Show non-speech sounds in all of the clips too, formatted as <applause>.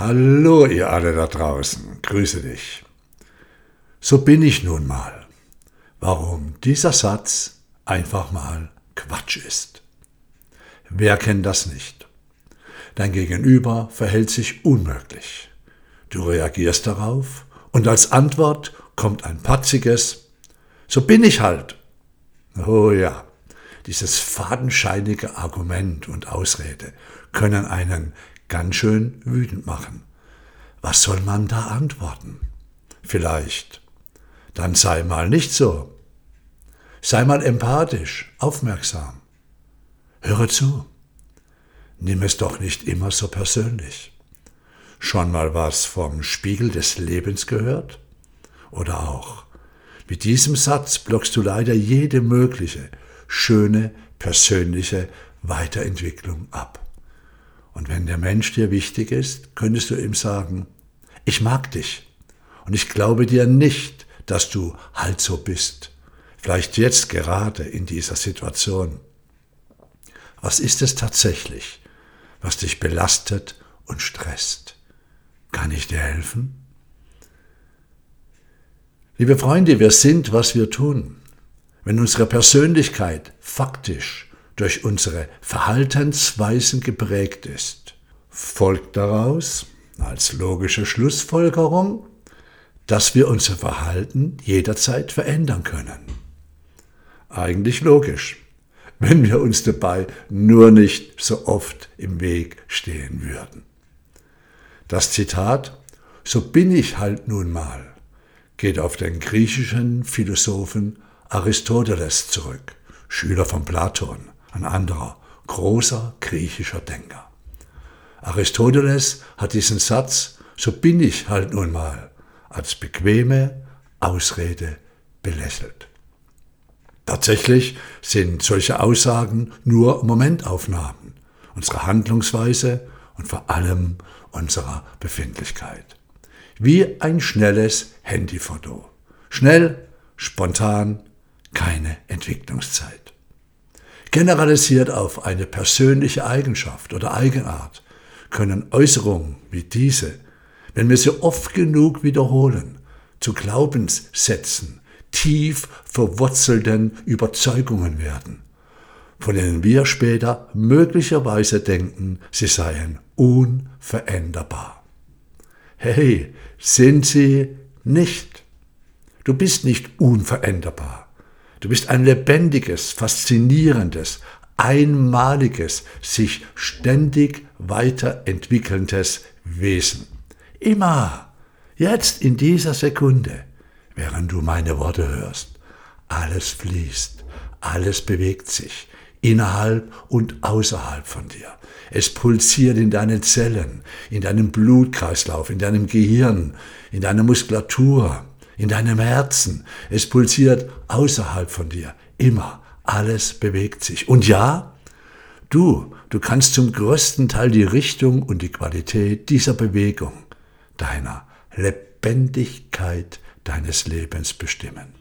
Hallo, ihr alle da draußen, grüße dich. So bin ich nun mal. Warum dieser Satz einfach mal Quatsch ist. Wer kennt das nicht? Dein Gegenüber verhält sich unmöglich. Du reagierst darauf und als Antwort kommt ein patziges So bin ich halt. Oh ja, dieses fadenscheinige Argument und Ausrede können einen ganz schön wütend machen. Was soll man da antworten? Vielleicht. Dann sei mal nicht so. Sei mal empathisch, aufmerksam. Höre zu. Nimm es doch nicht immer so persönlich. Schon mal was vom Spiegel des Lebens gehört? Oder auch, mit diesem Satz blockst du leider jede mögliche, schöne, persönliche Weiterentwicklung ab. Und wenn der Mensch dir wichtig ist, könntest du ihm sagen, ich mag dich und ich glaube dir nicht, dass du halt so bist. Vielleicht jetzt gerade in dieser Situation. Was ist es tatsächlich, was dich belastet und stresst? Kann ich dir helfen? Liebe Freunde, wir sind, was wir tun. Wenn unsere Persönlichkeit faktisch durch unsere Verhaltensweisen geprägt ist, folgt daraus als logische Schlussfolgerung, dass wir unser Verhalten jederzeit verändern können. Eigentlich logisch, wenn wir uns dabei nur nicht so oft im Weg stehen würden. Das Zitat So bin ich halt nun mal geht auf den griechischen Philosophen Aristoteles zurück, Schüler von Platon ein anderer großer griechischer Denker. Aristoteles hat diesen Satz, so bin ich halt nun mal, als bequeme Ausrede belächelt. Tatsächlich sind solche Aussagen nur Momentaufnahmen unserer Handlungsweise und vor allem unserer Befindlichkeit. Wie ein schnelles Handyfoto. Schnell, spontan, keine Entwicklungszeit generalisiert auf eine persönliche Eigenschaft oder Eigenart, können Äußerungen wie diese, wenn wir sie oft genug wiederholen, zu Glaubenssätzen, tief verwurzelten Überzeugungen werden, von denen wir später möglicherweise denken, sie seien unveränderbar. Hey, sind sie nicht. Du bist nicht unveränderbar. Du bist ein lebendiges, faszinierendes, einmaliges, sich ständig weiterentwickelndes Wesen. Immer, jetzt in dieser Sekunde, während du meine Worte hörst, alles fließt, alles bewegt sich, innerhalb und außerhalb von dir. Es pulsiert in deinen Zellen, in deinem Blutkreislauf, in deinem Gehirn, in deiner Muskulatur, in deinem Herzen. Es pulsiert außerhalb von dir. Immer. Alles bewegt sich. Und ja, du, du kannst zum größten Teil die Richtung und die Qualität dieser Bewegung, deiner Lebendigkeit deines Lebens bestimmen.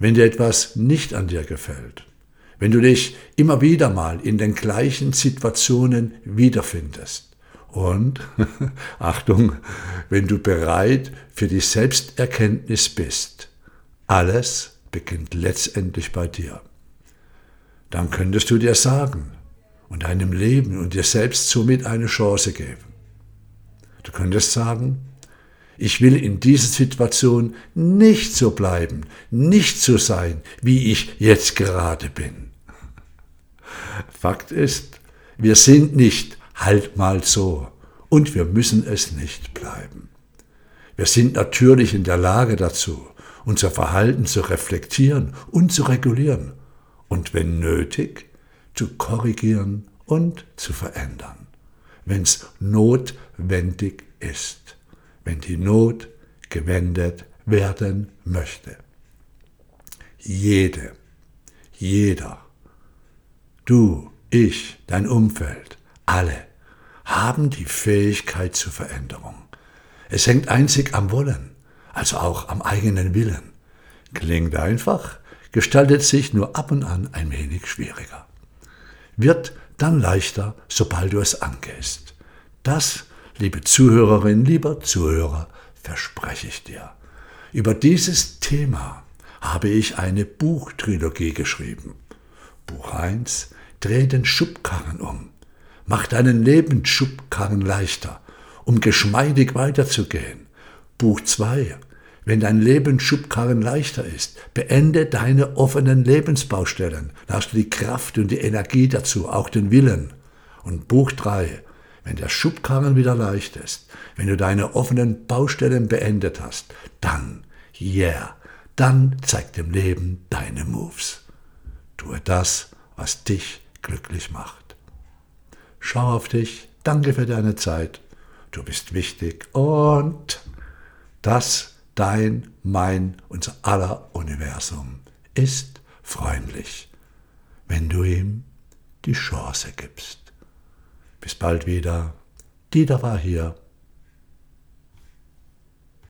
Wenn dir etwas nicht an dir gefällt, wenn du dich immer wieder mal in den gleichen Situationen wiederfindest, und <laughs> Achtung, wenn du bereit für die Selbsterkenntnis bist, alles beginnt letztendlich bei dir. Dann könntest du dir sagen und deinem Leben und dir selbst somit eine Chance geben. Du könntest sagen, ich will in dieser Situation nicht so bleiben, nicht so sein, wie ich jetzt gerade bin. Fakt ist, wir sind nicht halt mal so. Und wir müssen es nicht bleiben. Wir sind natürlich in der Lage dazu, unser Verhalten zu reflektieren und zu regulieren und wenn nötig, zu korrigieren und zu verändern, wenn es notwendig ist, wenn die Not gewendet werden möchte. Jede, jeder, du, ich, dein Umfeld, alle haben die Fähigkeit zur Veränderung. Es hängt einzig am Wollen, also auch am eigenen Willen. Klingt einfach, gestaltet sich nur ab und an ein wenig schwieriger. Wird dann leichter, sobald du es angehst. Das, liebe Zuhörerin, lieber Zuhörer, verspreche ich dir. Über dieses Thema habe ich eine Buchtrilogie geschrieben. Buch 1 Dreh den Schubkarren um. Mach deinen Lebensschubkarren leichter, um geschmeidig weiterzugehen. Buch 2 Wenn dein Lebensschubkarren leichter ist, beende deine offenen Lebensbaustellen. Da hast du die Kraft und die Energie dazu, auch den Willen. Und Buch 3 wenn der Schubkarren wieder leicht ist, wenn du deine offenen Baustellen beendet hast, dann, yeah, dann zeig dem Leben deine Moves. Tue das, was dich glücklich macht. Schau auf dich, danke für deine Zeit, du bist wichtig und das, dein, mein, unser aller Universum ist freundlich, wenn du ihm die Chance gibst. Bis bald wieder. Dieter war hier.